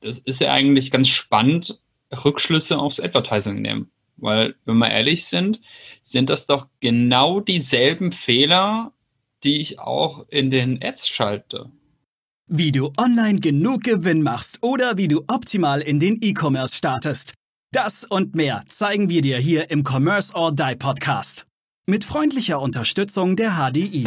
das ist ja eigentlich ganz spannend, Rückschlüsse aufs Advertising nehmen. Weil, wenn wir ehrlich sind, sind das doch genau dieselben Fehler, die ich auch in den Ads schalte. Wie du online genug Gewinn machst oder wie du optimal in den E-Commerce startest. Das und mehr zeigen wir dir hier im Commerce or Die Podcast. Mit freundlicher Unterstützung der HDI.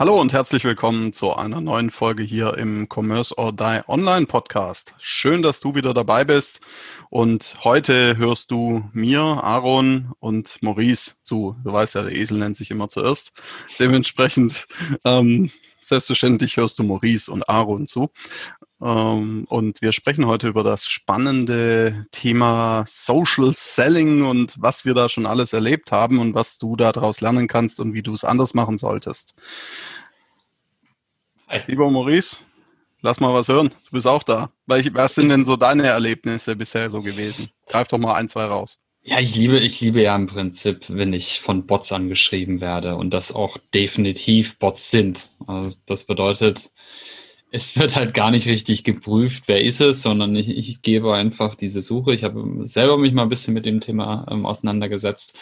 Hallo und herzlich willkommen zu einer neuen Folge hier im Commerce or Die Online Podcast. Schön, dass du wieder dabei bist und heute hörst du mir, Aaron und Maurice zu. Du weißt ja, der Esel nennt sich immer zuerst. Dementsprechend ähm, selbstverständlich hörst du Maurice und Aaron zu. Ähm, und wir sprechen heute über das spannende Thema Social Selling und was wir da schon alles erlebt haben und was du daraus lernen kannst und wie du es anders machen solltest. Hi. Lieber Maurice, lass mal was hören. Du bist auch da. Was sind denn so deine Erlebnisse bisher so gewesen? Greif doch mal ein, zwei raus. Ja, ich liebe, ich liebe ja im Prinzip, wenn ich von Bots angeschrieben werde und das auch definitiv Bots sind. Also das bedeutet, es wird halt gar nicht richtig geprüft, wer ist es, sondern ich, ich gebe einfach diese Suche. Ich habe selber mich mal ein bisschen mit dem Thema ähm, auseinandergesetzt.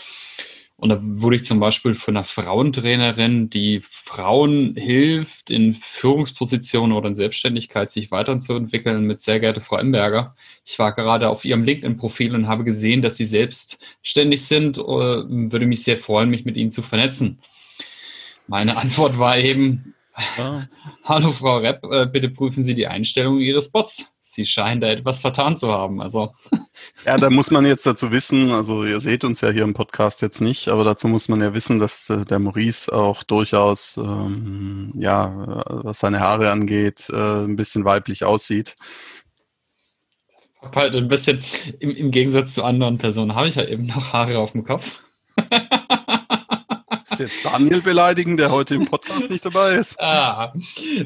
Und da wurde ich zum Beispiel von einer Frauentrainerin, die Frauen hilft, in Führungspositionen oder in Selbstständigkeit sich weiterzuentwickeln, mit sehr geehrte Frau Emberger. Ich war gerade auf ihrem LinkedIn-Profil und habe gesehen, dass sie selbstständig sind. Äh, würde mich sehr freuen, mich mit ihnen zu vernetzen. Meine Antwort war eben, Hallo Frau Repp, äh, bitte prüfen Sie die Einstellung Ihres Bots. Sie scheinen da etwas vertan zu haben. Also. Ja, da muss man jetzt dazu wissen, also ihr seht uns ja hier im Podcast jetzt nicht, aber dazu muss man ja wissen, dass äh, der Maurice auch durchaus, ähm, ja, was seine Haare angeht, äh, ein bisschen weiblich aussieht. Halt ein bisschen, im, im Gegensatz zu anderen Personen, habe ich ja eben noch Haare auf dem Kopf. jetzt Daniel beleidigen, der heute im Podcast nicht dabei ist? Ah,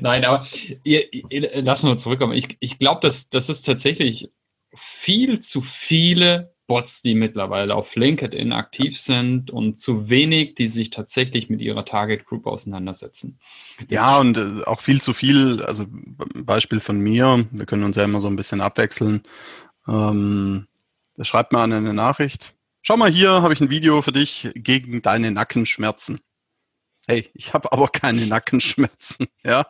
nein, aber ihr, ihr, lassen wir zurückkommen. Ich, ich glaube, dass das ist tatsächlich viel zu viele Bots, die mittlerweile auf LinkedIn aktiv sind und zu wenig, die sich tatsächlich mit ihrer Target Group auseinandersetzen. Das ja, und äh, auch viel zu viel, also Beispiel von mir, wir können uns ja immer so ein bisschen abwechseln. Ähm, da schreibt man eine Nachricht, Schau mal hier, habe ich ein Video für dich gegen deine Nackenschmerzen. Hey, ich habe aber keine Nackenschmerzen, ja,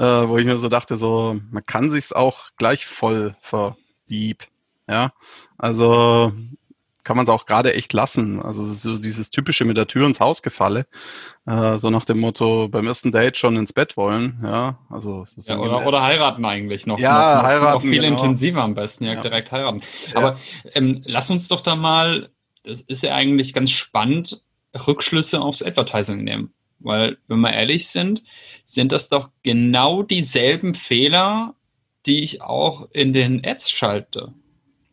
äh, wo ich mir so dachte, so man kann sich's auch gleich voll verbieb, ja, also kann man es auch gerade echt lassen. Also so dieses typische mit der Tür ins Haus gefalle, äh, so nach dem Motto beim ersten Date schon ins Bett wollen, ja, also ja, oder, oder heiraten eigentlich noch, ja, noch, heiraten, noch viel genau. intensiver am besten, ja, ja. direkt heiraten. Aber ähm, lass uns doch da mal das ist ja eigentlich ganz spannend, Rückschlüsse aufs Advertising nehmen. Weil, wenn wir ehrlich sind, sind das doch genau dieselben Fehler, die ich auch in den Ads schalte.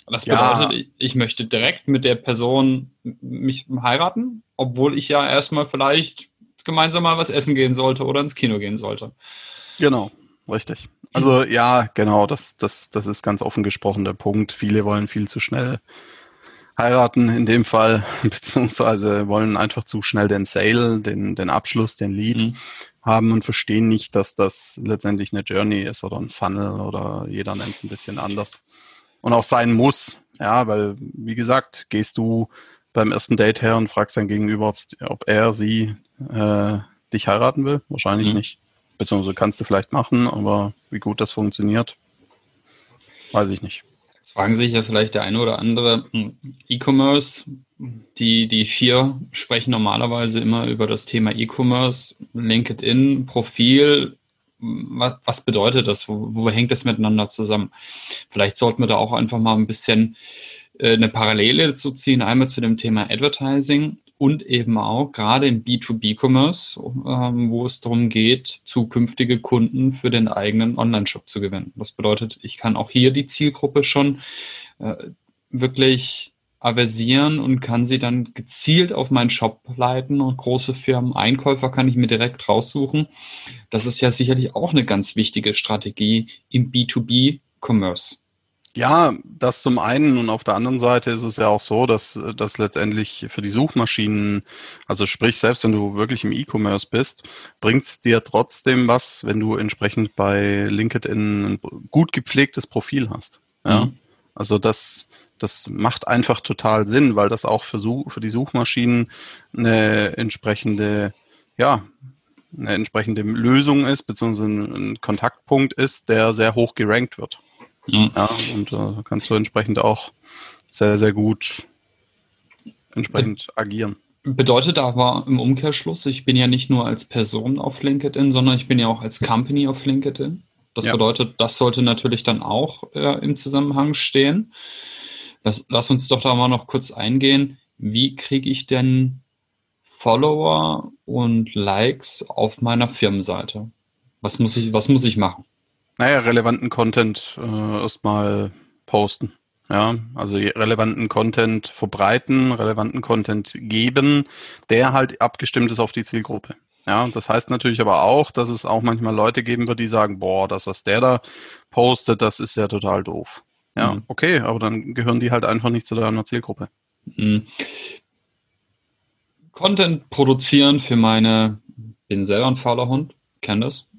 Das bedeutet, ja. ich, ich, möchte direkt mit der Person mich heiraten, obwohl ich ja erstmal vielleicht gemeinsam mal was essen gehen sollte oder ins Kino gehen sollte. Genau, richtig. Also ja, genau, das, das, das ist ganz offen gesprochen der Punkt. Viele wollen viel zu schnell heiraten in dem Fall, beziehungsweise wollen einfach zu schnell den Sale, den, den Abschluss, den Lead mhm. haben und verstehen nicht, dass das letztendlich eine Journey ist oder ein Funnel oder jeder nennt es ein bisschen anders. Und auch sein muss, ja, weil, wie gesagt, gehst du beim ersten Date her und fragst dein Gegenüber, ob er, sie äh, dich heiraten will? Wahrscheinlich mhm. nicht. Beziehungsweise kannst du vielleicht machen, aber wie gut das funktioniert, weiß ich nicht fragen sich ja vielleicht der eine oder andere, hm, E-Commerce, die, die vier sprechen normalerweise immer über das Thema E-Commerce, LinkedIn, Profil. Was, was bedeutet das? Wo, wo hängt das miteinander zusammen? Vielleicht sollten wir da auch einfach mal ein bisschen äh, eine Parallele zu ziehen, einmal zu dem Thema Advertising und eben auch gerade im B2B-Commerce, ähm, wo es darum geht, zukünftige Kunden für den eigenen Online-Shop zu gewinnen. Das bedeutet, ich kann auch hier die Zielgruppe schon äh, wirklich aversieren und kann sie dann gezielt auf meinen Shop leiten und große Firmen, Einkäufer kann ich mir direkt raussuchen. Das ist ja sicherlich auch eine ganz wichtige Strategie im B2B-Commerce. Ja, das zum einen und auf der anderen Seite ist es ja auch so, dass, dass letztendlich für die Suchmaschinen, also sprich, selbst wenn du wirklich im E-Commerce bist, bringt es dir trotzdem was, wenn du entsprechend bei LinkedIn ein gut gepflegtes Profil hast. Ja? Mhm. Also das, das macht einfach total Sinn, weil das auch für, für die Suchmaschinen eine entsprechende, ja, eine entsprechende Lösung ist, beziehungsweise ein Kontaktpunkt ist, der sehr hoch gerankt wird. Mhm. Ja, und da äh, kannst du entsprechend auch sehr, sehr gut entsprechend Be agieren. Bedeutet aber im Umkehrschluss, ich bin ja nicht nur als Person auf LinkedIn, sondern ich bin ja auch als Company auf LinkedIn. Das ja. bedeutet, das sollte natürlich dann auch äh, im Zusammenhang stehen. Lass, lass uns doch da mal noch kurz eingehen. Wie kriege ich denn Follower und Likes auf meiner Firmenseite? Was muss ich, was muss ich machen? Naja, relevanten Content äh, erstmal posten. Ja, also relevanten Content verbreiten, relevanten Content geben, der halt abgestimmt ist auf die Zielgruppe. Ja, das heißt natürlich aber auch, dass es auch manchmal Leute geben wird, die sagen, boah, das, was der da postet, das ist ja total doof. Ja, mhm. okay, aber dann gehören die halt einfach nicht zu deiner Zielgruppe. Mhm. Content produzieren für meine, bin selber ein fauler Hund, kenne das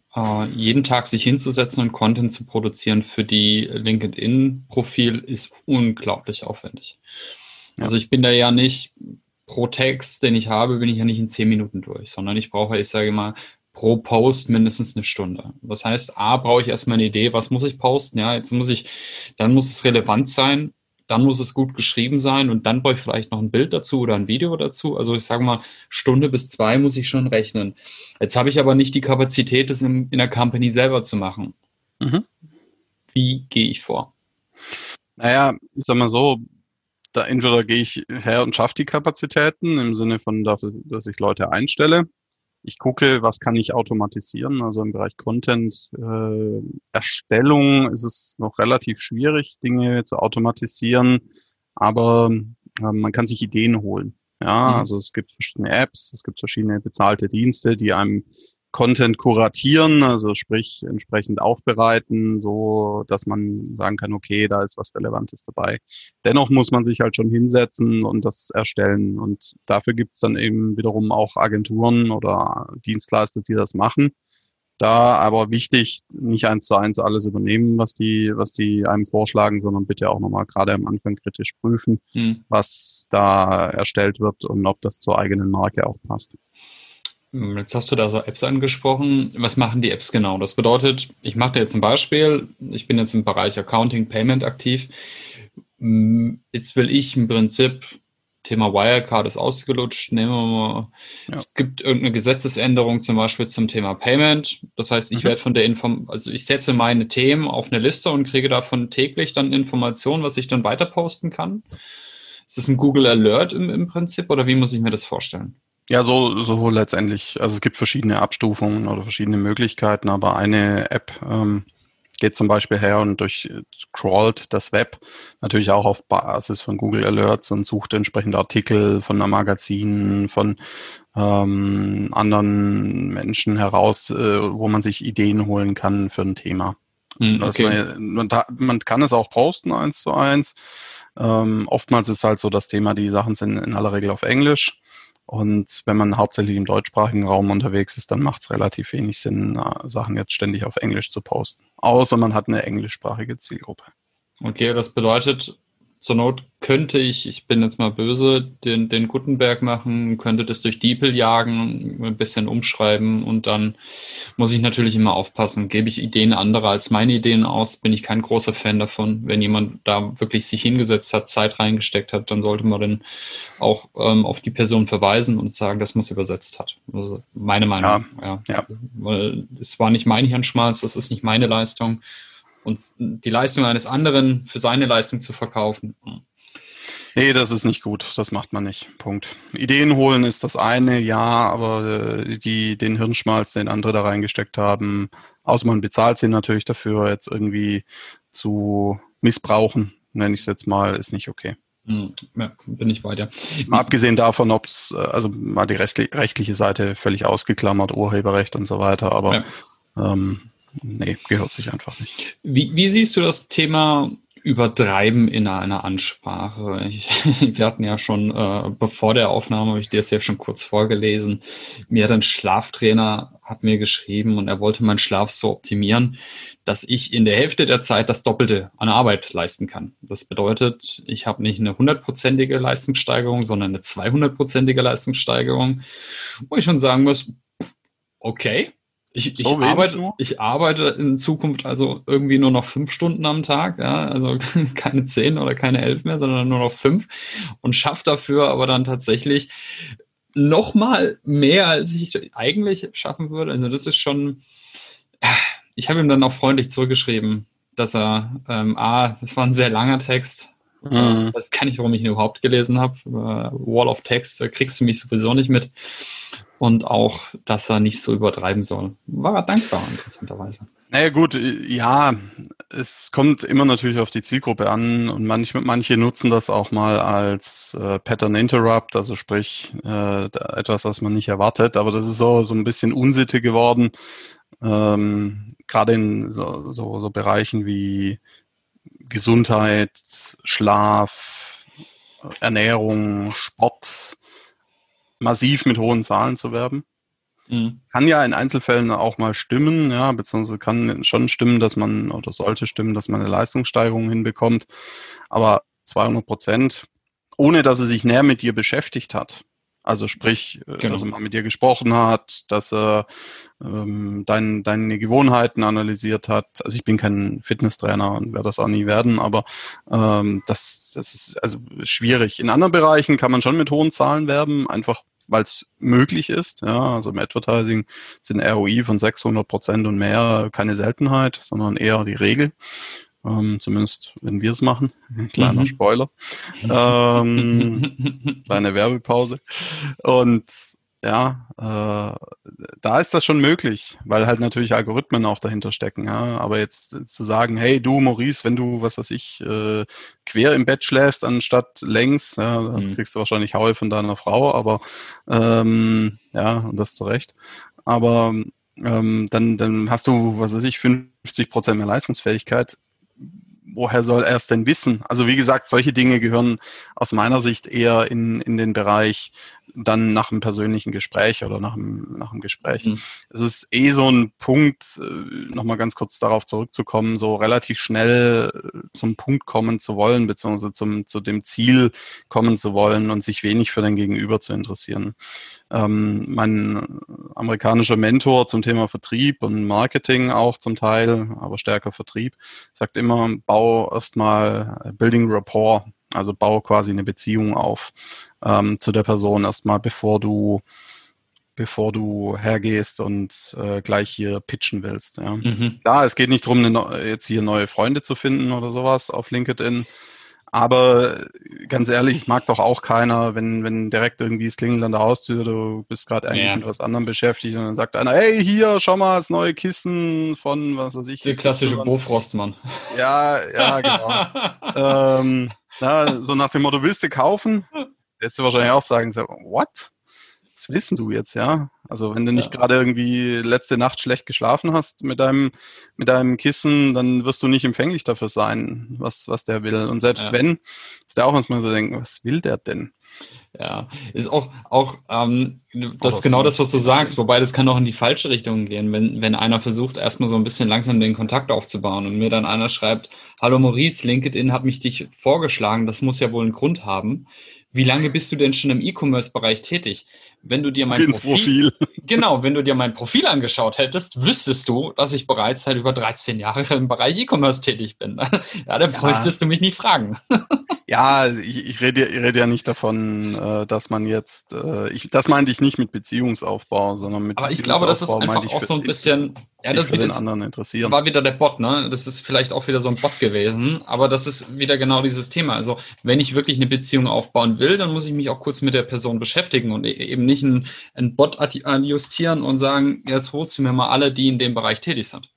jeden Tag sich hinzusetzen und Content zu produzieren für die LinkedIn-Profil ist unglaublich aufwendig. Ja. Also ich bin da ja nicht pro Text, den ich habe, bin ich ja nicht in zehn Minuten durch, sondern ich brauche, ich sage mal, pro Post mindestens eine Stunde. Das heißt, A, brauche ich erstmal eine Idee, was muss ich posten? Ja, jetzt muss ich, dann muss es relevant sein dann muss es gut geschrieben sein und dann brauche ich vielleicht noch ein Bild dazu oder ein Video dazu. Also ich sage mal, Stunde bis zwei muss ich schon rechnen. Jetzt habe ich aber nicht die Kapazität, das in, in der Company selber zu machen. Mhm. Wie gehe ich vor? Naja, ich sag mal so, da entweder gehe ich her und schaffe die Kapazitäten im Sinne von, dass ich Leute einstelle ich gucke, was kann ich automatisieren. Also im Bereich Content äh, Erstellung ist es noch relativ schwierig, Dinge zu automatisieren, aber äh, man kann sich Ideen holen. Ja, mhm. also es gibt verschiedene Apps, es gibt verschiedene bezahlte Dienste, die einem Content kuratieren, also sprich entsprechend aufbereiten, so dass man sagen kann, okay, da ist was Relevantes dabei. Dennoch muss man sich halt schon hinsetzen und das erstellen. Und dafür gibt es dann eben wiederum auch Agenturen oder Dienstleister, die das machen. Da aber wichtig, nicht eins zu eins alles übernehmen, was die, was die einem vorschlagen, sondern bitte auch nochmal gerade am Anfang kritisch prüfen, hm. was da erstellt wird und ob das zur eigenen Marke auch passt. Hm, jetzt hast du da so Apps angesprochen. Was machen die Apps genau? Das bedeutet, ich mache dir jetzt ein Beispiel. Ich bin jetzt im Bereich Accounting, Payment aktiv. Hm, jetzt will ich im Prinzip, Thema Wirecard ist ausgelutscht. Nehmen wir mal, ja. es gibt irgendeine Gesetzesänderung zum Beispiel zum Thema Payment. Das heißt, ich mhm. werde von der Inform, also ich setze meine Themen auf eine Liste und kriege davon täglich dann Informationen, was ich dann weiter posten kann. Ist das ein Google Alert im, im Prinzip oder wie muss ich mir das vorstellen? Ja, so, so letztendlich. Also es gibt verschiedene Abstufungen oder verschiedene Möglichkeiten, aber eine App ähm, geht zum Beispiel her und durchcrawlt das Web natürlich auch auf Basis von Google Alerts und sucht entsprechend Artikel von einem Magazin, von ähm, anderen Menschen heraus, äh, wo man sich Ideen holen kann für ein Thema. Mm, okay. man, man, man, kann es auch posten eins zu eins. Ähm, oftmals ist halt so das Thema, die Sachen sind in aller Regel auf Englisch. Und wenn man hauptsächlich im deutschsprachigen Raum unterwegs ist, dann macht es relativ wenig Sinn, äh, Sachen jetzt ständig auf Englisch zu posten. Außer man hat eine englischsprachige Zielgruppe. Okay, das bedeutet, zur Not könnte ich, ich bin jetzt mal böse, den, den Gutenberg machen, könnte das durch Diepel jagen, ein bisschen umschreiben und dann muss ich natürlich immer aufpassen. Gebe ich Ideen anderer als meine Ideen aus, bin ich kein großer Fan davon. Wenn jemand da wirklich sich hingesetzt hat, Zeit reingesteckt hat, dann sollte man dann auch ähm, auf die Person verweisen und sagen, dass man es übersetzt hat. Also meine Meinung. Ja, ja. ja. Weil es war nicht mein Hirnschmalz, das ist nicht meine Leistung und die Leistung eines anderen für seine Leistung zu verkaufen. Nee, das ist nicht gut. Das macht man nicht. Punkt. Ideen holen ist das eine, ja, aber äh, die, den Hirnschmalz, den andere da reingesteckt haben, außer man bezahlt sie natürlich dafür, jetzt irgendwie zu missbrauchen, nenne ich es jetzt mal, ist nicht okay. Hm, ja, bin ich bei dir. Mal abgesehen davon, ob es, äh, also mal die rechtliche Seite völlig ausgeklammert, Urheberrecht und so weiter, aber ja. ähm, nee, gehört sich einfach nicht. Wie, wie siehst du das Thema übertreiben in einer Ansprache. Ich, wir hatten ja schon, äh, bevor der Aufnahme, habe ich dir das ja schon kurz vorgelesen, mir hat ein Schlaftrainer hat mir geschrieben und er wollte meinen Schlaf so optimieren, dass ich in der Hälfte der Zeit das Doppelte an Arbeit leisten kann. Das bedeutet, ich habe nicht eine hundertprozentige Leistungssteigerung, sondern eine 200-prozentige Leistungssteigerung, wo ich schon sagen muss, okay, ich, so ich, arbeite, ich arbeite in Zukunft also irgendwie nur noch fünf Stunden am Tag, ja, also keine zehn oder keine elf mehr, sondern nur noch fünf und schaffe dafür aber dann tatsächlich noch mal mehr, als ich eigentlich schaffen würde. Also das ist schon, ich habe ihm dann auch freundlich zurückgeschrieben, dass er, ähm, ah, das war ein sehr langer Text. Mhm. Das kann ich, warum ich ihn überhaupt gelesen habe. Wall of Text, da kriegst du mich sowieso nicht mit und auch, dass er nicht so übertreiben soll. War er dankbar, interessanterweise. Naja gut, ja, es kommt immer natürlich auf die Zielgruppe an und manche, manche nutzen das auch mal als äh, Pattern Interrupt, also sprich äh, etwas, was man nicht erwartet, aber das ist so, so ein bisschen Unsitte geworden, ähm, gerade in so, so, so Bereichen wie Gesundheit, Schlaf, Ernährung, Sport, massiv mit hohen Zahlen zu werben. Mhm. Kann ja in Einzelfällen auch mal stimmen, ja, beziehungsweise kann schon stimmen, dass man, oder sollte stimmen, dass man eine Leistungssteigerung hinbekommt. Aber 200 Prozent, ohne dass er sich näher mit dir beschäftigt hat, also sprich, äh, genau. dass er mal mit dir gesprochen hat, dass er ähm, dein, deine Gewohnheiten analysiert hat. Also ich bin kein Fitnesstrainer und werde das auch nie werden, aber ähm, das, das ist also schwierig. In anderen Bereichen kann man schon mit hohen Zahlen werben, einfach weil es möglich ist. Ja, also im Advertising sind ROI von 600 Prozent und mehr keine Seltenheit, sondern eher die Regel. Ähm, zumindest wenn wir es machen. Kleiner mhm. Spoiler. Ähm, kleine Werbepause. Und ja, äh, da ist das schon möglich, weil halt natürlich Algorithmen auch dahinter stecken. Ja? Aber jetzt zu sagen, hey du Maurice, wenn du, was weiß ich, äh, quer im Bett schläfst anstatt längs, ja, dann mhm. kriegst du wahrscheinlich Haue von deiner Frau, aber ähm, ja, und das zu Recht. Aber ähm, dann, dann hast du, was weiß ich, 50 Prozent mehr Leistungsfähigkeit woher soll er es denn wissen? Also wie gesagt, solche Dinge gehören aus meiner Sicht eher in, in den Bereich dann nach einem persönlichen Gespräch oder nach einem, nach einem Gespräch. Mhm. Es ist eh so ein Punkt, äh, nochmal ganz kurz darauf zurückzukommen, so relativ schnell äh, zum Punkt kommen zu wollen, beziehungsweise zum, zu dem Ziel kommen zu wollen und sich wenig für den Gegenüber zu interessieren. Ähm, mein amerikanischer Mentor zum Thema Vertrieb und Marketing auch zum Teil, aber stärker Vertrieb, sagt immer, bau erstmal Building Rapport, also bau quasi eine Beziehung auf ähm, zu der Person erstmal, bevor du bevor du hergehst und äh, gleich hier pitchen willst. Ja. Mhm. Klar, es geht nicht darum, jetzt hier neue Freunde zu finden oder sowas auf LinkedIn. Aber ganz ehrlich, es mag doch auch keiner, wenn, wenn direkt irgendwie es klingelt an der Haustür, du bist gerade eigentlich ja. mit was anderem beschäftigt und dann sagt einer, hey, hier, schau mal, das neue Kissen von, was weiß ich. Der klassische Bofrostmann. Ja, ja, genau. ähm, na, so nach dem Motto, willst du kaufen? Lässt du wahrscheinlich auch sagen, so, what? Was wissen du jetzt, ja? Also wenn du nicht ja. gerade irgendwie letzte Nacht schlecht geschlafen hast mit deinem, mit deinem Kissen, dann wirst du nicht empfänglich dafür sein, was, was der will. Und selbst ja. wenn, ist der auch manchmal so denken, was will der denn? Ja, ist auch, auch ähm, das ist genau das, was du sagst, wobei das kann auch in die falsche Richtung gehen, wenn, wenn einer versucht, erstmal so ein bisschen langsam den Kontakt aufzubauen und mir dann einer schreibt, Hallo Maurice, LinkedIn hat mich dich vorgeschlagen, das muss ja wohl einen Grund haben. Wie lange bist du denn schon im E-Commerce-Bereich tätig? Wenn du dir mein Profil, Profil, genau, wenn du dir mein Profil angeschaut hättest, wüsstest du, dass ich bereits seit über 13 Jahren im Bereich E-Commerce tätig bin. Ja, dann bräuchtest ja. du mich nicht fragen. Ja, ich, ich rede, ich rede ja nicht davon, äh, dass man jetzt, äh, ich, das meinte ich nicht mit Beziehungsaufbau, sondern mit Aber ich glaube, das ist einfach auch so ein bisschen, ja, das für den anderen interessieren. war wieder der Bot, ne? Das ist vielleicht auch wieder so ein Bot gewesen, aber das ist wieder genau dieses Thema. Also, wenn ich wirklich eine Beziehung aufbauen will, dann muss ich mich auch kurz mit der Person beschäftigen und e-, eben nicht ein, ein Bot adjustieren und sagen, jetzt holst du mir mal alle, die in dem Bereich tätig sind.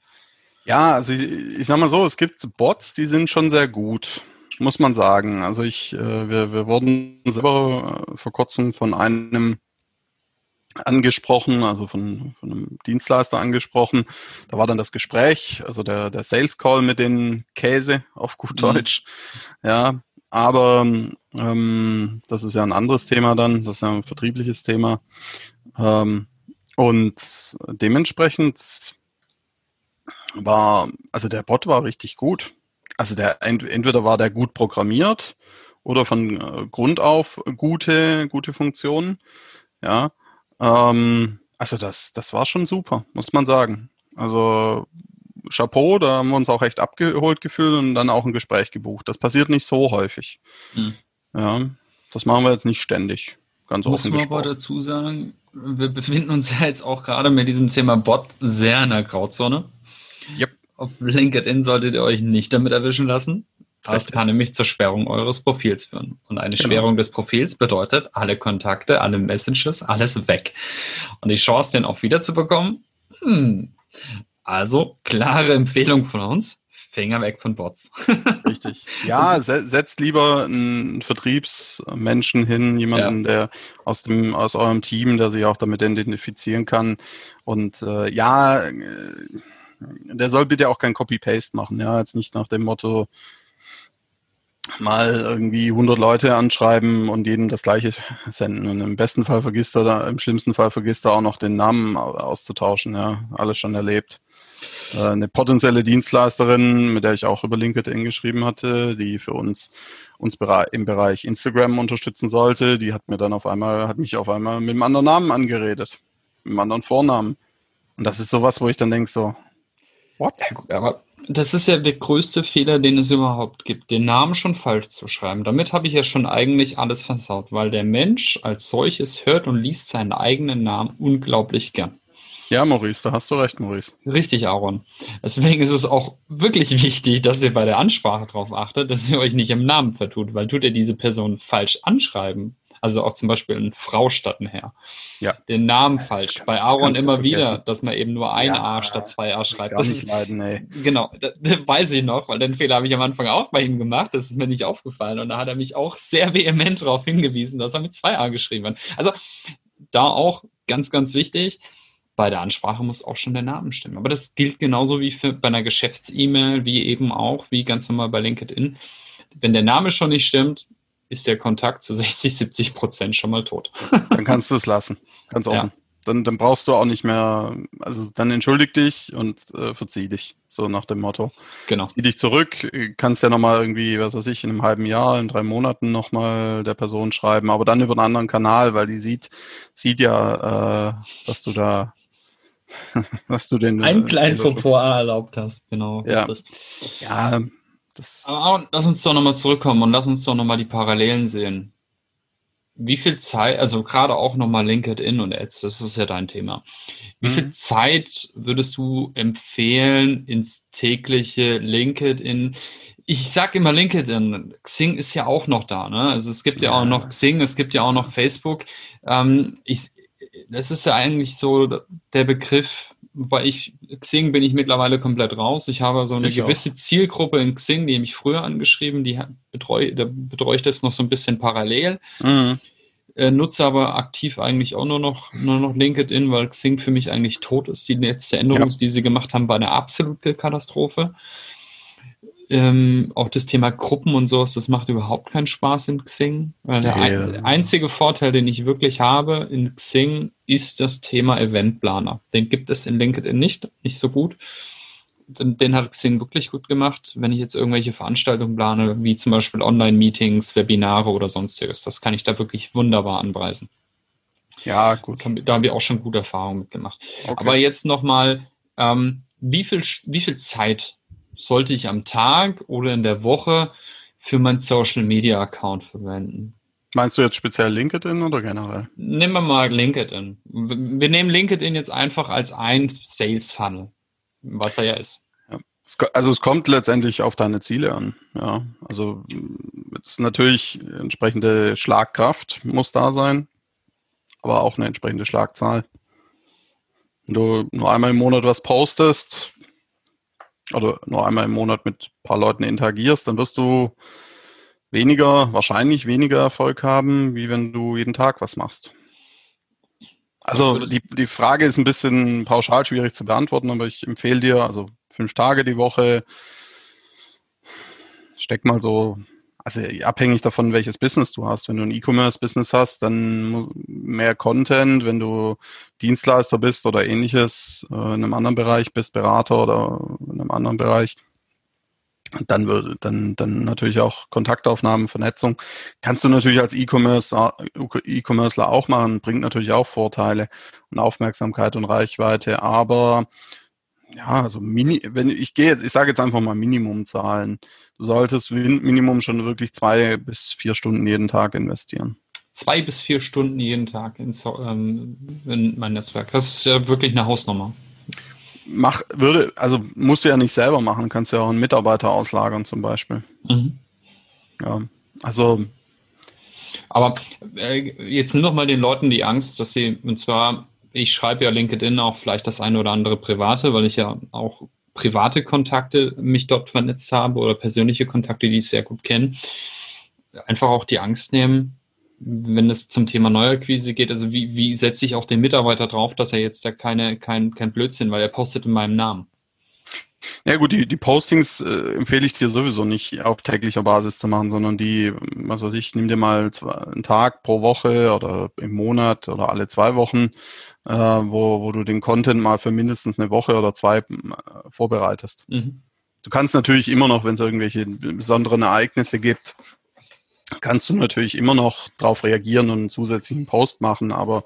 Ja, also ich, ich sag mal so, es gibt Bots, die sind schon sehr gut muss man sagen. Also ich, äh, wir, wir wurden selber äh, vor kurzem von einem angesprochen, also von, von einem Dienstleister angesprochen. Da war dann das Gespräch, also der, der Sales Call mit den Käse auf gut mhm. Deutsch. Mhm. Ja, aber ähm, das ist ja ein anderes Thema dann, das ist ja ein vertriebliches Thema. Ähm, und dementsprechend war, also der Bot war richtig gut. Also der entweder war der gut programmiert oder von äh, Grund auf gute, gute Funktionen. Ja. Ähm, also das, das war schon super, muss man sagen. Also Chapeau, da haben wir uns auch echt abgeholt gefühlt und dann auch ein Gespräch gebucht. Das passiert nicht so häufig. Hm. Ja, das machen wir jetzt nicht ständig. Ganz Muss offen man aber dazu sagen, wir befinden uns ja jetzt auch gerade mit diesem Thema Bot sehr in der Grauzone. Yep. Auf LinkedIn solltet ihr euch nicht damit erwischen lassen. Das kann nämlich zur Sperrung eures Profils führen. Und eine genau. Sperrung des Profils bedeutet, alle Kontakte, alle Messages, alles weg. Und die Chance, den auch wieder zu bekommen, hm. Also klare Empfehlung von uns, Finger weg von Bots. Richtig. Ja, se setzt lieber einen Vertriebsmenschen hin, jemanden, ja. der aus dem aus eurem Team, der sich auch damit identifizieren kann. Und äh, ja, äh, der soll bitte auch kein Copy-Paste machen. Ja, jetzt nicht nach dem Motto, mal irgendwie 100 Leute anschreiben und jedem das gleiche senden. Und im besten Fall vergisst er, im schlimmsten Fall vergisst er auch noch den Namen auszutauschen. Ja, alles schon erlebt. Äh, eine potenzielle Dienstleisterin, mit der ich auch über LinkedIn geschrieben hatte, die für uns uns im Bereich Instagram unterstützen sollte, die hat mir dann auf einmal, hat mich auf einmal mit einem anderen Namen angeredet, mit einem anderen Vornamen. Und das ist sowas, wo ich dann denke so, what? Aber das ist ja der größte Fehler, den es überhaupt gibt, den Namen schon falsch zu schreiben. Damit habe ich ja schon eigentlich alles versaut, weil der Mensch als solches hört und liest seinen eigenen Namen unglaublich gern. Ja, Maurice, da hast du recht, Maurice. Richtig, Aaron. Deswegen ist es auch wirklich wichtig, dass ihr bei der Ansprache darauf achtet, dass ihr euch nicht im Namen vertut, weil tut ihr diese Person falsch anschreiben, also auch zum Beispiel eine Frau statt ein Herr. Ja. Den Namen das falsch. Kannst, Bei Aaron immer wieder, dass man eben nur ein ja, A statt zwei A schreibt. Das ist leiden, ey. Genau, das, das weiß ich noch, weil den Fehler habe ich am Anfang auch bei ihm gemacht. Das ist mir nicht aufgefallen. Und da hat er mich auch sehr vehement darauf hingewiesen, dass er mit zwei A geschrieben hat. Also da auch ganz, ganz wichtig. Bei der Ansprache muss auch schon der Name stimmen. Aber das gilt genauso wie für, bei einer Geschäfts-E-Mail, wie eben auch, wie ganz normal bei LinkedIn. Wenn der Name schon nicht stimmt, ist der Kontakt zu 60, 70 Prozent schon mal tot. dann kannst du es lassen, ganz offen. Ja. Dann, dann brauchst du auch nicht mehr, also dann entschuldig dich und äh, verzieh dich, so nach dem Motto. Genau. Zieh dich zurück, kannst ja nochmal irgendwie, was weiß ich, in einem halben Jahr, in drei Monaten nochmal der Person schreiben, aber dann über einen anderen Kanal, weil die sieht, sieht ja, äh, dass du da was du den. Einen äh, kleinen Fauxpas erlaubt hast, genau. Ja, ja das Aber lass uns doch nochmal zurückkommen und lass uns doch nochmal die Parallelen sehen. Wie viel Zeit, also gerade auch nochmal LinkedIn und Ads, das ist ja dein Thema. Wie mhm. viel Zeit würdest du empfehlen ins tägliche LinkedIn? Ich sag immer LinkedIn, Xing ist ja auch noch da, ne? Also es gibt ja, ja auch noch Xing, es gibt ja auch noch Facebook. Ähm, ich, das ist ja eigentlich so der Begriff, bei ich, Xing bin ich mittlerweile komplett raus. Ich habe so eine ich gewisse auch. Zielgruppe in Xing, die mich früher angeschrieben, die betreue, da betreue ich das noch so ein bisschen parallel. Mhm. Äh, nutze aber aktiv eigentlich auch nur noch, nur noch LinkedIn, weil Xing für mich eigentlich tot ist. Die letzte Änderung, ja. die sie gemacht haben, war eine absolute Katastrophe. Ähm, auch das Thema Gruppen und sowas, das macht überhaupt keinen Spaß in Xing. Der ja. ein, einzige Vorteil, den ich wirklich habe in Xing, ist das Thema Eventplaner. Den gibt es in LinkedIn nicht, nicht so gut. Den, den hat Xing wirklich gut gemacht, wenn ich jetzt irgendwelche Veranstaltungen plane, wie zum Beispiel Online-Meetings, Webinare oder sonstiges. Das kann ich da wirklich wunderbar anpreisen. Ja, gut. Haben, da haben wir auch schon gute Erfahrungen mitgemacht. Okay. Aber jetzt nochmal, ähm, wie, viel, wie viel Zeit sollte ich am Tag oder in der Woche für meinen Social Media Account verwenden? Meinst du jetzt speziell LinkedIn oder generell? Nehmen wir mal LinkedIn. Wir nehmen LinkedIn jetzt einfach als ein Sales Funnel, was er ja ist. Ja. Also es kommt letztendlich auf deine Ziele an. Ja, also es ist natürlich entsprechende Schlagkraft muss da sein, aber auch eine entsprechende Schlagzahl. Wenn du nur einmal im Monat was postest, oder nur einmal im Monat mit ein paar Leuten interagierst, dann wirst du weniger, wahrscheinlich weniger Erfolg haben, wie wenn du jeden Tag was machst. Also die, die Frage ist ein bisschen pauschal schwierig zu beantworten, aber ich empfehle dir, also fünf Tage die Woche, steck mal so, also abhängig davon, welches Business du hast. Wenn du ein E-Commerce-Business hast, dann mehr Content. Wenn du Dienstleister bist oder ähnliches, äh, in einem anderen Bereich bist, Berater oder in einem anderen Bereich, dann dann dann natürlich auch Kontaktaufnahmen, Vernetzung. Kannst du natürlich als E-Commerce E-Commercer auch machen, bringt natürlich auch Vorteile und Aufmerksamkeit und Reichweite, aber ja, also Mini, wenn ich gehe ich sage jetzt einfach mal Minimumzahlen. Du solltest Minimum schon wirklich zwei bis vier Stunden jeden Tag investieren. Zwei bis vier Stunden jeden Tag in, ähm, in mein Netzwerk. Das ist ja wirklich eine Hausnummer mach, würde, also musst du ja nicht selber machen, kannst ja auch einen Mitarbeiter auslagern zum Beispiel. Mhm. Ja, also. Aber äh, jetzt nimm doch mal den Leuten die Angst, dass sie, und zwar, ich schreibe ja LinkedIn auch vielleicht das eine oder andere private, weil ich ja auch private Kontakte mich dort vernetzt habe oder persönliche Kontakte, die ich sehr gut kenne. Einfach auch die Angst nehmen, wenn es zum Thema Neuakquise geht, also wie, wie setze ich auch den Mitarbeiter drauf, dass er jetzt da keine, kein, kein Blödsinn, weil er postet in meinem Namen. Ja gut, die, die Postings äh, empfehle ich dir sowieso nicht auf täglicher Basis zu machen, sondern die, was weiß ich, nimm dir mal einen Tag pro Woche oder im Monat oder alle zwei Wochen, äh, wo, wo du den Content mal für mindestens eine Woche oder zwei äh, vorbereitest. Mhm. Du kannst natürlich immer noch, wenn es irgendwelche besonderen Ereignisse gibt, kannst du natürlich immer noch darauf reagieren und einen zusätzlichen Post machen, aber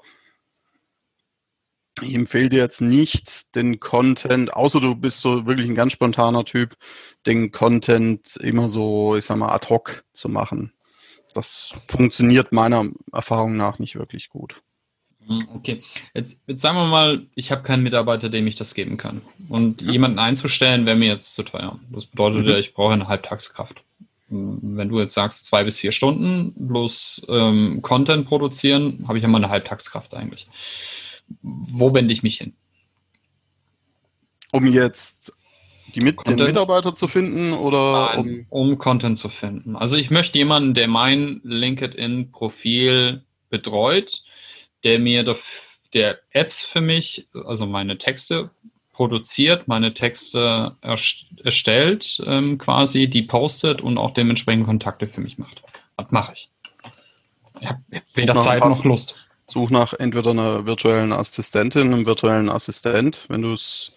ich empfehle dir jetzt nicht den Content, außer du bist so wirklich ein ganz spontaner Typ, den Content immer so, ich sag mal, ad hoc zu machen. Das funktioniert meiner Erfahrung nach nicht wirklich gut. Hm, okay, jetzt, jetzt sagen wir mal, ich habe keinen Mitarbeiter, dem ich das geben kann. Und ja. jemanden einzustellen, wäre mir jetzt zu teuer. Das bedeutet mhm. ja, ich brauche eine Halbtagskraft wenn du jetzt sagst, zwei bis vier Stunden bloß ähm, Content produzieren, habe ich ja mal eine Halbtagskraft eigentlich. Wo wende ich mich hin? Um jetzt die mit Content? den Mitarbeiter zu finden oder Nein, um, um Content zu finden. Also ich möchte jemanden, der mein LinkedIn-Profil betreut, der mir der Ads für mich, also meine Texte produziert, meine Texte erstellt, ähm, quasi, die postet und auch dementsprechend Kontakte für mich macht. Was mache ich? Ich habe weder Zeit noch Lust. Such nach entweder einer virtuellen Assistentin, einem virtuellen Assistent, wenn du es,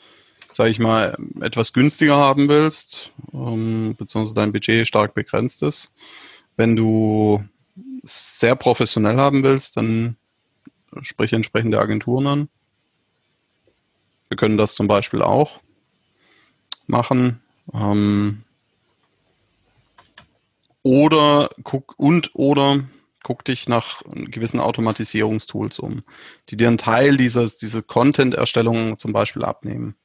sage ich mal, etwas günstiger haben willst, ähm, beziehungsweise dein Budget stark begrenzt ist. Wenn du sehr professionell haben willst, dann sprich entsprechende Agenturen an. Wir können das zum Beispiel auch machen. Ähm, oder guck und oder guck dich nach gewissen Automatisierungstools um, die dir einen Teil dieser, dieser Content-Erstellung zum Beispiel abnehmen.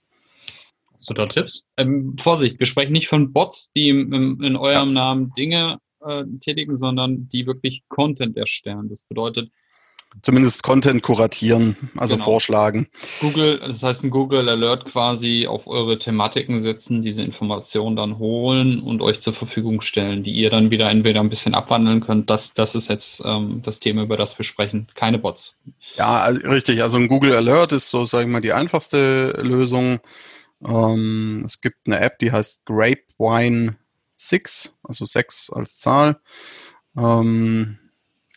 Hast du da Tipps? Ähm, Vorsicht, wir sprechen nicht von Bots, die in, in eurem ja. Namen Dinge äh, tätigen, sondern die wirklich Content erstellen. Das bedeutet, zumindest Content kuratieren, also genau. vorschlagen. Google, das heißt ein Google Alert quasi auf eure Thematiken setzen, diese Informationen dann holen und euch zur Verfügung stellen, die ihr dann wieder entweder ein bisschen abwandeln könnt. Das, das ist jetzt ähm, das Thema, über das wir sprechen. Keine Bots. Ja, also, richtig. Also ein Google Alert ist so, sage ich mal, die einfachste Lösung. Ähm, es gibt eine App, die heißt Grapevine 6, also 6 als Zahl. Ähm,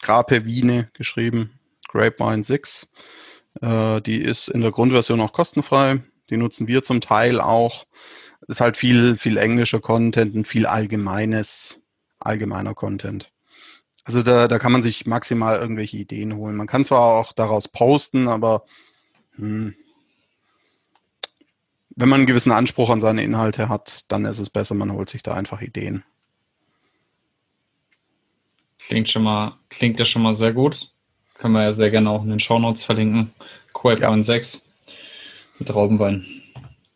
Grape Wiene geschrieben. Grapevine 6. Äh, die ist in der Grundversion auch kostenfrei. Die nutzen wir zum Teil auch. Ist halt viel, viel englischer Content und viel allgemeines, allgemeiner Content. Also da, da kann man sich maximal irgendwelche Ideen holen. Man kann zwar auch daraus posten, aber hm, wenn man einen gewissen Anspruch an seine Inhalte hat, dann ist es besser, man holt sich da einfach Ideen. Klingt schon mal, klingt ja schon mal sehr gut. Können wir ja sehr gerne auch in den Shownotes verlinken. Quape ja. 6 mit Traubenwein.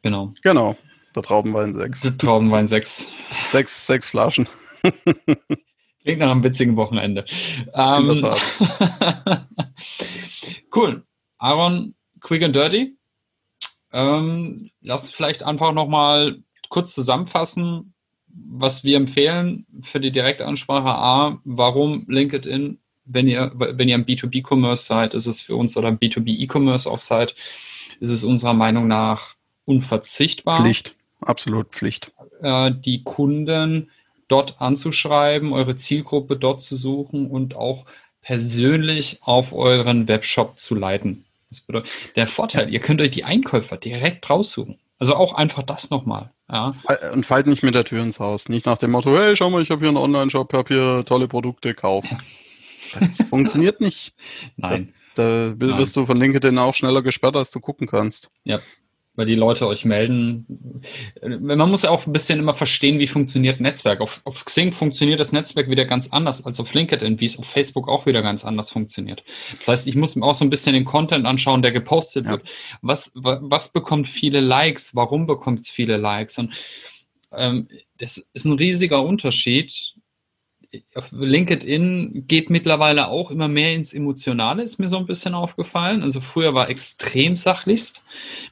Genau. Genau, der Traubenwein 6. Der Traubenwein 6. Sechs, sechs Flaschen. Klingt nach einem witzigen Wochenende. Ähm, cool. Aaron, quick and dirty. Ähm, lass vielleicht einfach nochmal kurz zusammenfassen, was wir empfehlen für die Direktansprache A, warum LinkedIn wenn ihr, wenn ihr am B2B-Commerce seid, ist es für uns oder am B2B-E-Commerce auch seid, ist es unserer Meinung nach unverzichtbar. Pflicht, absolut Pflicht. Äh, die Kunden dort anzuschreiben, eure Zielgruppe dort zu suchen und auch persönlich auf euren Webshop zu leiten. Das bedeutet, der Vorteil, ihr könnt euch die Einkäufer direkt raussuchen. Also auch einfach das nochmal. Ja. Und fallt nicht mit der Tür ins Haus. Nicht nach dem Motto, hey, schau mal, ich habe hier einen Online-Shop, habe hier tolle Produkte, kauf. Das funktioniert nicht. Nein. Das, da wirst Nein. du von LinkedIn auch schneller gesperrt, als du gucken kannst. Ja, weil die Leute euch melden. Man muss ja auch ein bisschen immer verstehen, wie funktioniert Netzwerk. Auf, auf Xing funktioniert das Netzwerk wieder ganz anders als auf LinkedIn, wie es auf Facebook auch wieder ganz anders funktioniert. Das heißt, ich muss mir auch so ein bisschen den Content anschauen, der gepostet ja. wird. Was, was bekommt viele Likes? Warum bekommt es viele Likes? Und ähm, das ist ein riesiger Unterschied LinkedIn geht mittlerweile auch immer mehr ins Emotionale, ist mir so ein bisschen aufgefallen. Also früher war extrem sachlichst.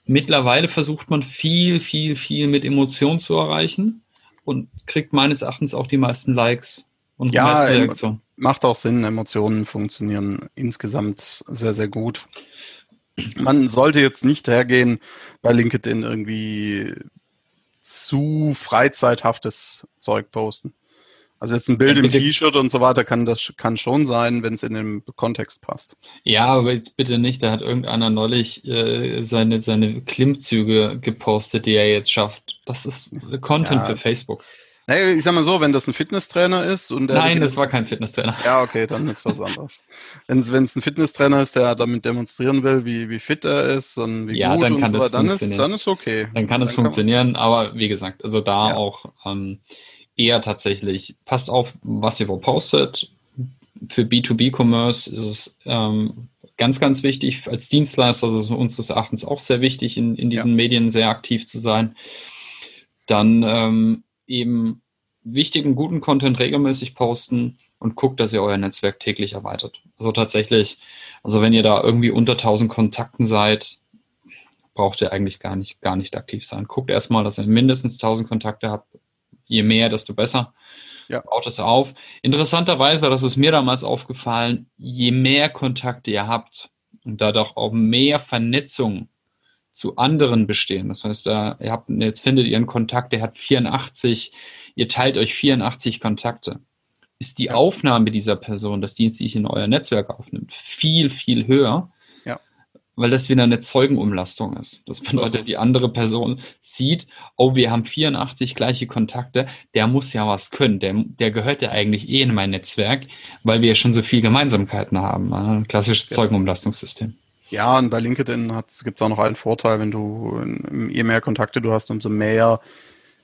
Mittlerweile versucht man viel, viel, viel mit Emotionen zu erreichen und kriegt meines Erachtens auch die meisten Likes und ja, meisten Reaktionen. Macht auch Sinn, Emotionen funktionieren insgesamt sehr, sehr gut. Man sollte jetzt nicht hergehen bei LinkedIn irgendwie zu freizeithaftes Zeug posten. Also jetzt ein Bild im T-Shirt und so weiter kann das kann schon sein, wenn es in den Kontext passt. Ja, aber jetzt bitte nicht. Da hat irgendeiner neulich äh, seine, seine Klimmzüge gepostet, die er jetzt schafft. Das ist Content ja. für Facebook. Naja, ich sag mal so, wenn das ein Fitnesstrainer ist und Nein, das war kein Fitnesstrainer. Ja, okay, dann ist was anderes. wenn es ein Fitnesstrainer ist, der damit demonstrieren will, wie, wie fit er ist und wie ja, gut dann kann und so, das dann ist dann ist okay. Dann kann es funktionieren, aber wie gesagt, also da ja. auch ähm, eher tatsächlich, passt auf, was ihr wo postet. Für B2B-Commerce ist es ähm, ganz, ganz wichtig. Als Dienstleister ist es uns des Erachtens auch sehr wichtig, in, in diesen ja. Medien sehr aktiv zu sein. Dann ähm, eben wichtigen, guten Content regelmäßig posten und guckt, dass ihr euer Netzwerk täglich erweitert. Also tatsächlich, also wenn ihr da irgendwie unter 1000 Kontakten seid, braucht ihr eigentlich gar nicht, gar nicht aktiv sein. Guckt erstmal, dass ihr mindestens 1000 Kontakte habt, je mehr, desto besser. Ja. Baut es auf. Interessanterweise, das ist mir damals aufgefallen, je mehr Kontakte ihr habt und dadurch auch mehr Vernetzung zu anderen bestehen. Das heißt, da, ihr habt, jetzt findet ihr einen Kontakt, der hat 84, ihr teilt euch 84 Kontakte. Ist die ja. Aufnahme dieser Person, das Dienst, die ich in euer Netzwerk aufnimmt, viel, viel höher, weil das wieder eine Zeugenumlastung ist. Das bedeutet, die andere Person sieht, oh, wir haben 84 gleiche Kontakte, der muss ja was können, der, der gehört ja eigentlich eh in mein Netzwerk, weil wir ja schon so viel Gemeinsamkeiten haben. Ein klassisches ja. Zeugenumlastungssystem. Ja, und bei LinkedIn gibt es auch noch einen Vorteil, wenn du, je mehr Kontakte du hast, umso mehr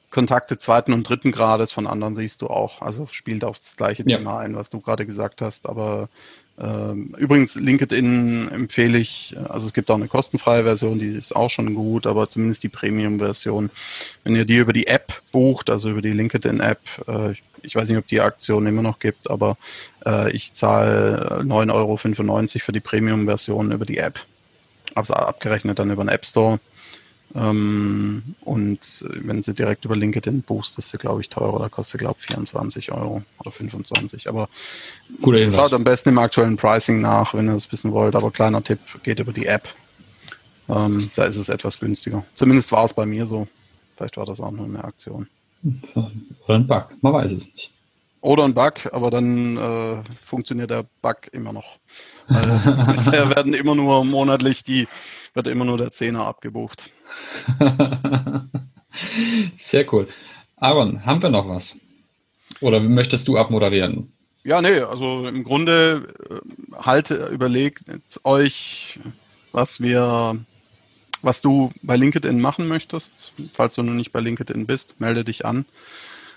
Kontakte zweiten und dritten Grades von anderen siehst du auch. Also spielt auch das gleiche ja. Thema ein, was du gerade gesagt hast. Aber übrigens, LinkedIn empfehle ich, also es gibt auch eine kostenfreie Version, die ist auch schon gut, aber zumindest die Premium-Version. Wenn ihr die über die App bucht, also über die LinkedIn-App, äh, ich weiß nicht, ob die Aktion immer noch gibt, aber äh, ich zahle 9,95 Euro für die Premium-Version über die App. Also abgerechnet dann über den App Store. Ähm, und wenn sie direkt über LinkedIn buchst, ist sie, glaube ich, teurer. Da kostet, glaube ich, 24 Euro oder 25. Aber Guter schaut am besten im aktuellen Pricing nach, wenn ihr das wissen wollt. Aber kleiner Tipp, geht über die App. Ähm, da ist es etwas günstiger. Zumindest war es bei mir so. Vielleicht war das auch nur eine Aktion. Oder ein Bug, man weiß es nicht. Oder ein Bug, aber dann äh, funktioniert der Bug immer noch. Weil bisher werden immer nur monatlich die, wird immer nur der Zehner abgebucht. Sehr cool. Aaron, haben wir noch was? Oder möchtest du abmoderieren? Ja, nee, also im Grunde äh, halt überlegt euch, was wir, was du bei LinkedIn machen möchtest. Falls du noch nicht bei LinkedIn bist, melde dich an.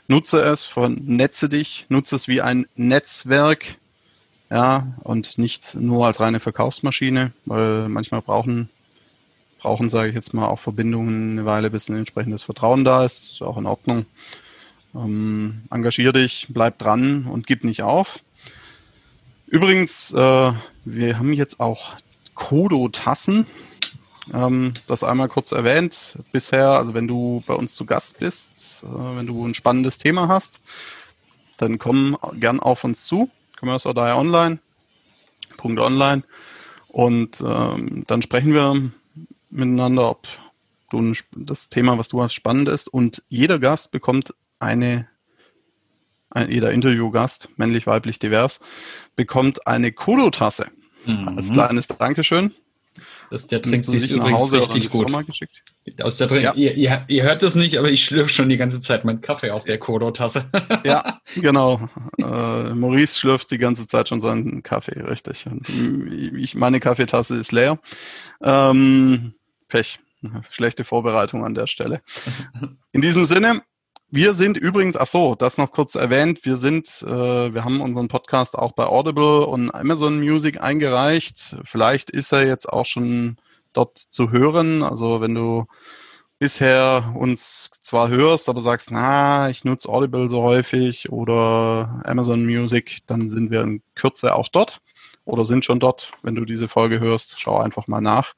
Nutze es, vernetze dich, nutze es wie ein Netzwerk, ja, und nicht nur als reine Verkaufsmaschine, weil manchmal brauchen brauchen, sage ich jetzt mal, auch Verbindungen eine Weile, bis ein entsprechendes Vertrauen da ist. Ist auch in Ordnung. Ähm, engagier dich, bleib dran und gib nicht auf. Übrigens, äh, wir haben jetzt auch Kodo-Tassen. Ähm, das einmal kurz erwähnt. Bisher, also wenn du bei uns zu Gast bist, äh, wenn du ein spannendes Thema hast, dann komm gern auf uns zu. Commerce or Die Online. Online. Und ähm, dann sprechen wir miteinander, ob du das Thema, was du hast, spannend ist. Und jeder Gast bekommt eine, ein, jeder Interviewgast, männlich, weiblich, divers, bekommt eine Kudo-Tasse mhm. als kleines Dankeschön. Das, der trinkt sich übrigens richtig gut. Aus der ja. ihr, ihr, ihr, hört es nicht, aber ich schlürfe schon die ganze Zeit meinen Kaffee aus der Kodo-Tasse. ja, genau. Äh, Maurice schlürft die ganze Zeit schon seinen Kaffee, richtig. Und ich, meine Kaffeetasse ist leer. Ähm, Pech. Schlechte Vorbereitung an der Stelle. In diesem Sinne, wir sind übrigens, ach so, das noch kurz erwähnt, wir sind, äh, wir haben unseren Podcast auch bei Audible und Amazon Music eingereicht. Vielleicht ist er jetzt auch schon dort zu hören. Also wenn du bisher uns zwar hörst, aber sagst, na, ich nutze Audible so häufig oder Amazon Music, dann sind wir in Kürze auch dort oder sind schon dort. Wenn du diese Folge hörst, schau einfach mal nach.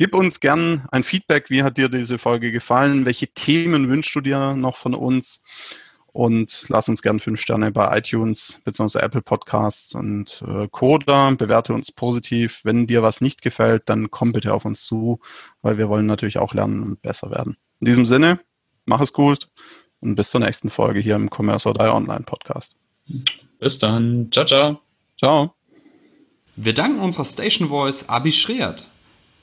Gib uns gern ein Feedback. Wie hat dir diese Folge gefallen? Welche Themen wünschst du dir noch von uns? Und lass uns gern fünf Sterne bei iTunes bzw. Apple Podcasts und äh, Coda. Bewerte uns positiv. Wenn dir was nicht gefällt, dann komm bitte auf uns zu, weil wir wollen natürlich auch lernen und besser werden. In diesem Sinne, mach es gut und bis zur nächsten Folge hier im Commerce or Die Online Podcast. Bis dann. Ciao, ciao. Ciao. Wir danken unserer Station Voice Abi Schreert.